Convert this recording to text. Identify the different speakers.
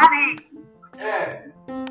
Speaker 1: money.
Speaker 2: Yeah.